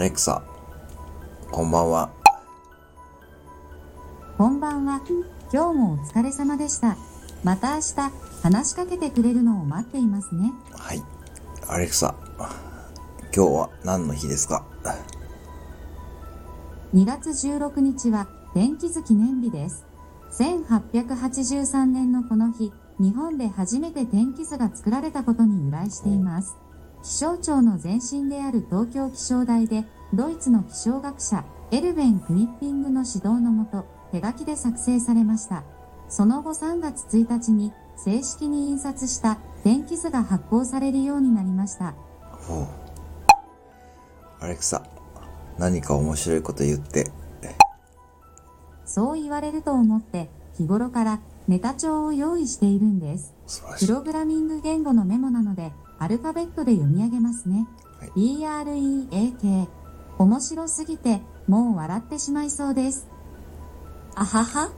アレクサ、こんばんは。こんばんは。今日もお疲れ様でした。また明日、話しかけてくれるのを待っていますね。はい。アレクサ、今日は何の日ですか？2月16日は天気図記念日です。1883年のこの日、日本で初めて天気図が作られたことに由来しています。気象庁の前身である東京気象台で、ドイツの気象学者、エルベン・クニッピングの指導のもと、手書きで作成されました。その後3月1日に正式に印刷した天気図が発行されるようになりました。アレクサ、何か面白いこと言って。そう言われると思って日頃からネタ帳を用意しているんです。プログラミング言語のメモなのでアルファベットで読み上げますね。はい EREAK 面白すぎてもう笑ってしまいそうです。あはは